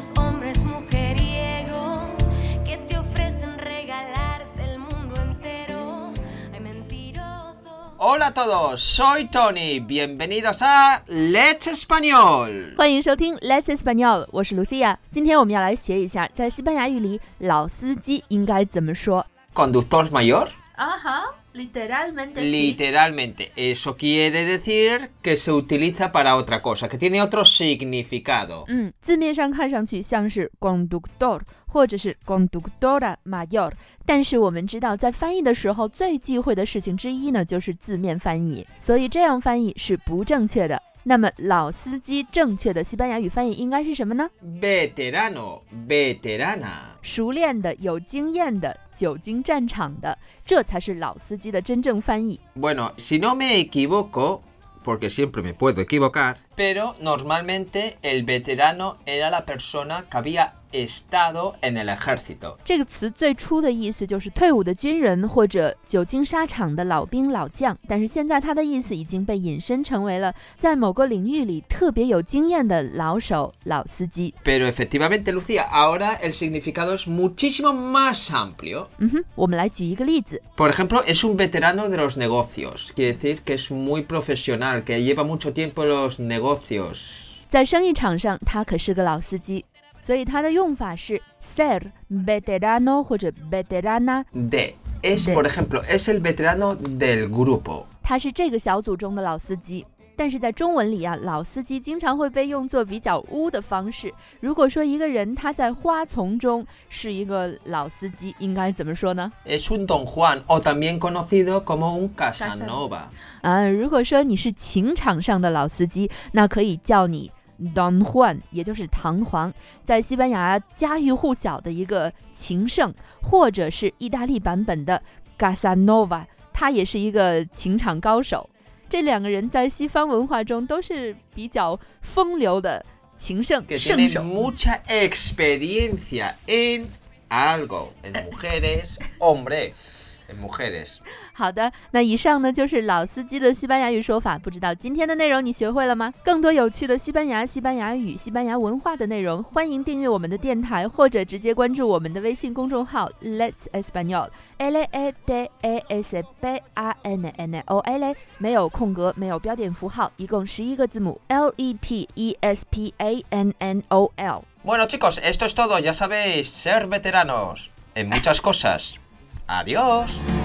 esos hombres mujeriegos que te ofrecen regalarte el mundo entero. Ay, mentiroso. Hola a todos, soy Tony. Bienvenidos a Let's Español. 欢迎收听 Let's Español，我是 conductor mayor. Ajá. Literalmente. Literalmente. Sí. Eso quiere decir que se utiliza para otra cosa, que tiene otro significado. Mm, 字面上看上去像是 conductor 或者是 conductora mayor，但是我们知道，在翻译的时候最忌讳的事情之一呢，就是字面翻译，所以这样翻译是不正确的。那么老司机正确的西班牙语翻译应该是什么呢？veterano veterana，熟练的、有经验的、久经战场的，这才是老司机的真正翻译。Bueno, si no me equivoco, porque siempre me puedo equivocar, pero normalmente el veterano era la persona que había estado en el ejército Pero efectivamente, Lucía, ahora el significado es muchísimo más amplio. Por ejemplo, es un veterano de los negocios, quiere decir que es muy profesional, que lleva mucho tiempo en los negocios. 所以它的用法是 ser veterano 或者 veterana。对，es por ejemplo es el veterano del grupo。他是这个小组中的老司机。但是在中文里啊，老司机经常会被用作比较污的方式。如果说一个人他在花丛中是一个老司机，应该怎么说呢？Es un don Juan o también conocido como un Casanova。啊，如果说你是情场上的老司机，那可以叫你。Don Juan，也就是唐璜，在西班牙家喻户晓的一个情圣，或者是意大利版本的 g a s a n o v a 他也是一个情场高手。这两个人在西方文化中都是比较风流的情圣。好的，那以上呢就是老司机的西班牙语说法，不知道今天的内容你学会了吗？更多有趣的西班牙、西班牙语、西班牙文化的内容，欢迎订阅我们的电台或者直接关注我们的微信公众号。Let español l e e d e s p a n n o l 没有空格，没有标点符号，一共十一个字母。Let español。Bueno, chicos, esto es todo. Ya sabéis ser veteranos en muchas cosas. Adiós.